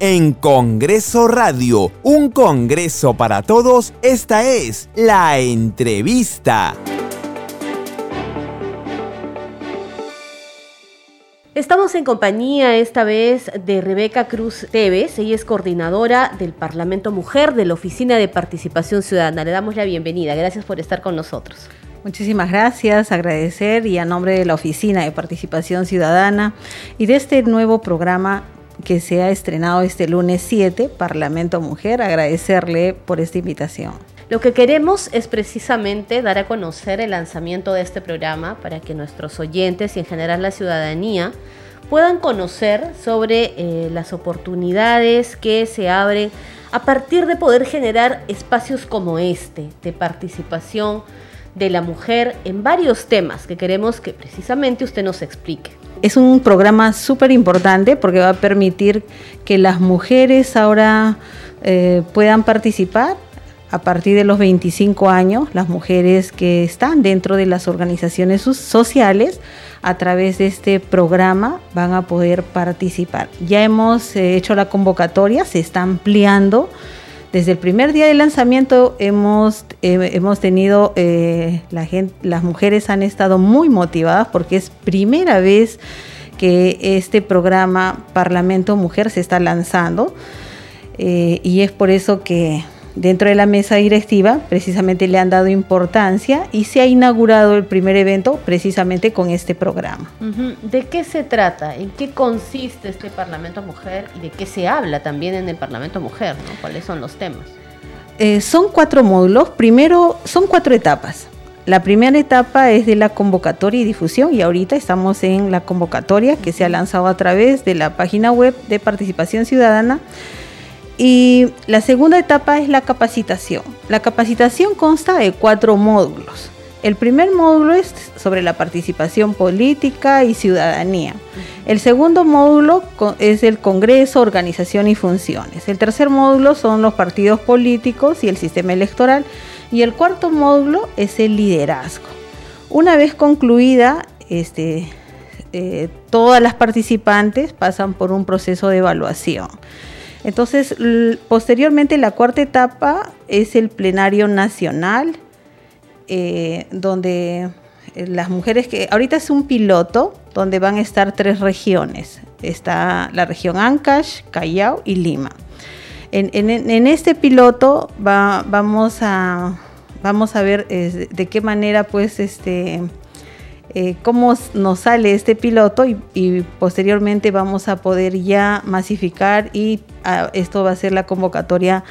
en Congreso Radio, un Congreso para todos, esta es la entrevista. Estamos en compañía esta vez de Rebeca Cruz Teves, ella es coordinadora del Parlamento Mujer de la Oficina de Participación Ciudadana. Le damos la bienvenida, gracias por estar con nosotros. Muchísimas gracias, agradecer y a nombre de la Oficina de Participación Ciudadana y de este nuevo programa que se ha estrenado este lunes 7, Parlamento Mujer, agradecerle por esta invitación. Lo que queremos es precisamente dar a conocer el lanzamiento de este programa para que nuestros oyentes y en general la ciudadanía puedan conocer sobre eh, las oportunidades que se abren a partir de poder generar espacios como este de participación de la mujer en varios temas que queremos que precisamente usted nos explique. Es un programa súper importante porque va a permitir que las mujeres ahora eh, puedan participar a partir de los 25 años, las mujeres que están dentro de las organizaciones sociales, a través de este programa van a poder participar. Ya hemos eh, hecho la convocatoria, se está ampliando desde el primer día de lanzamiento hemos, eh, hemos tenido, eh, las mujeres han estado muy motivadas porque es primera vez que este programa Parlamento Mujer se está lanzando eh, y es por eso que dentro de la mesa directiva precisamente le han dado importancia y se ha inaugurado el primer evento precisamente con este programa. ¿De qué se trata? ¿En qué consiste este Parlamento Mujer y de qué se habla también en el Parlamento Mujer? ¿Cuáles son los temas? Eh, son cuatro módulos. Primero, son cuatro etapas. La primera etapa es de la convocatoria y difusión y ahorita estamos en la convocatoria que se ha lanzado a través de la página web de participación ciudadana y la segunda etapa es la capacitación. La capacitación consta de cuatro módulos. El primer módulo es sobre la participación política y ciudadanía. El segundo módulo es el Congreso, organización y funciones. El tercer módulo son los partidos políticos y el sistema electoral. Y el cuarto módulo es el liderazgo. Una vez concluida, este, eh, todas las participantes pasan por un proceso de evaluación. Entonces, posteriormente la cuarta etapa es el plenario nacional, eh, donde eh, las mujeres que ahorita es un piloto donde van a estar tres regiones. Está la región Ancash, Callao y Lima. En, este piloto vamos, a, vamos a ver de qué manera pues este eh, cómo nos sale este piloto y, posteriormente vamos a poder ya masificar y ah, esto va a ser la convocatoria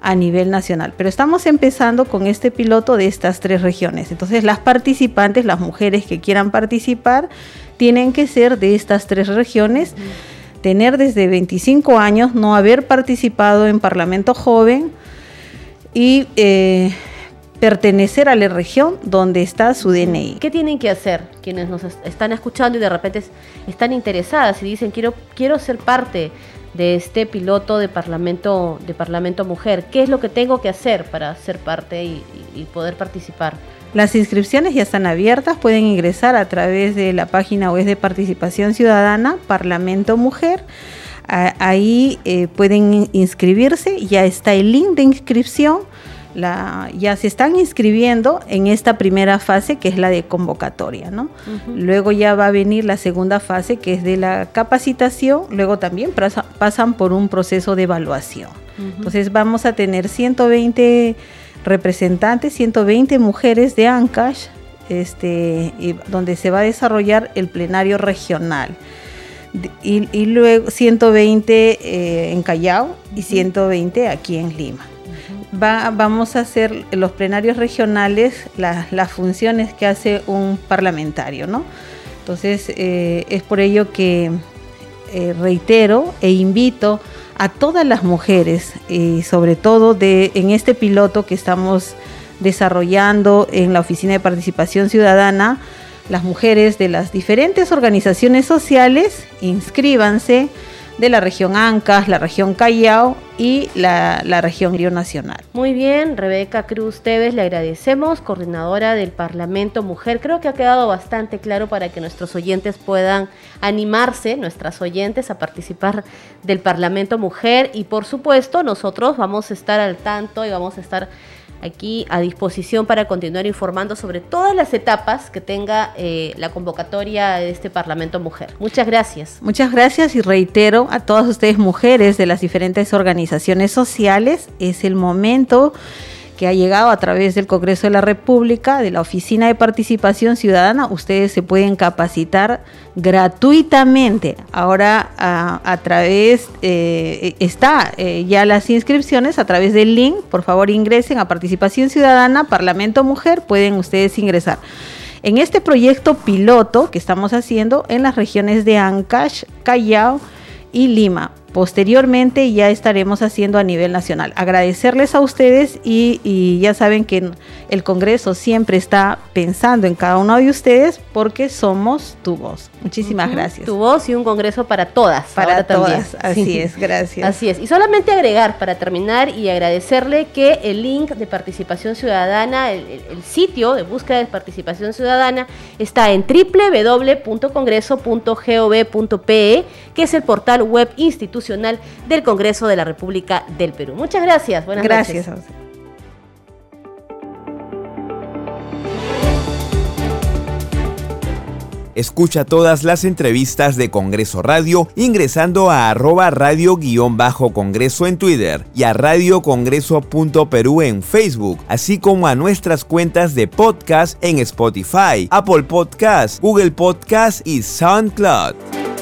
a nivel nacional. Pero estamos empezando con este piloto de estas tres regiones. Entonces las participantes, las mujeres que quieran participar, tienen que ser de estas tres regiones, tener desde 25 años, no haber participado en Parlamento Joven y... Eh, pertenecer a la región donde está su DNI. ¿Qué tienen que hacer quienes nos están escuchando y de repente están interesadas y dicen quiero, quiero ser parte de este piloto de Parlamento, de Parlamento Mujer? ¿Qué es lo que tengo que hacer para ser parte y, poder participar? Las inscripciones ya están abiertas, pueden ingresar a través de la página web de Participación Ciudadana, Parlamento Mujer. Ahí eh, pueden inscribirse, ya está el link de inscripción ya se están inscribiendo en esta primera fase que es la de convocatoria, ¿no? Luego ya va a venir la segunda fase que es de la capacitación, luego también pasan por un proceso de evaluación. Entonces vamos a tener 120 representantes, 120 mujeres de Ancash, este, donde se va a desarrollar el plenario regional. Y, luego 120 eh, en Callao y 120 aquí en Lima vamos a hacer los plenarios regionales las funciones que hace un parlamentario, ¿no? Entonces, eh, es por ello que eh, reitero e invito a todas las mujeres, y sobre todo de, en este piloto que estamos desarrollando en la Oficina de Participación Ciudadana, las mujeres de las diferentes organizaciones sociales, inscríbanse, de la región Ancas, la región Callao y la, región Río Nacional. Muy bien, Rebeca Cruz Tevez, le agradecemos, coordinadora del Parlamento Mujer. Creo que ha quedado bastante claro para que nuestros oyentes puedan animarse, nuestras oyentes, a participar del Parlamento Mujer y por supuesto nosotros vamos a estar al tanto y vamos a estar aquí a disposición para continuar informando sobre todas las etapas que tenga eh, la convocatoria de este Parlamento Mujer. Muchas gracias. Muchas gracias y reitero a todas ustedes mujeres de las diferentes organizaciones sociales, es el momento que ha llegado a través del Congreso de la República, de la Oficina de Participación Ciudadana. Ustedes se pueden capacitar gratuitamente. Ahora a, través, eh, está eh, ya las inscripciones a través del link. Por favor ingresen a Participación Ciudadana, Parlamento Mujer, pueden ustedes ingresar. En este proyecto piloto que estamos haciendo en las regiones de Ancash, Callao y Lima. Posteriormente ya estaremos haciendo a nivel nacional. Agradecerles a ustedes y, ya saben que el Congreso siempre está pensando en cada uno de ustedes porque somos tu voz. Muchísimas gracias. Tu voz y un Congreso para todas. Para todas, así es, gracias. Así es. Y solamente agregar para terminar y agradecerle que el link de participación ciudadana, el, sitio de búsqueda de participación ciudadana está en www.congreso.gov.pe, que es el portal web institucional del Congreso de la República del Perú. Muchas gracias. Buenas gracias noches. Escucha todas las entrevistas de Congreso Radio ingresando a arroba radio-congreso en Twitter y a radiocongreso.perú en Facebook, así como a nuestras cuentas de podcast en Spotify, Apple Podcast, Google Podcast y SoundCloud.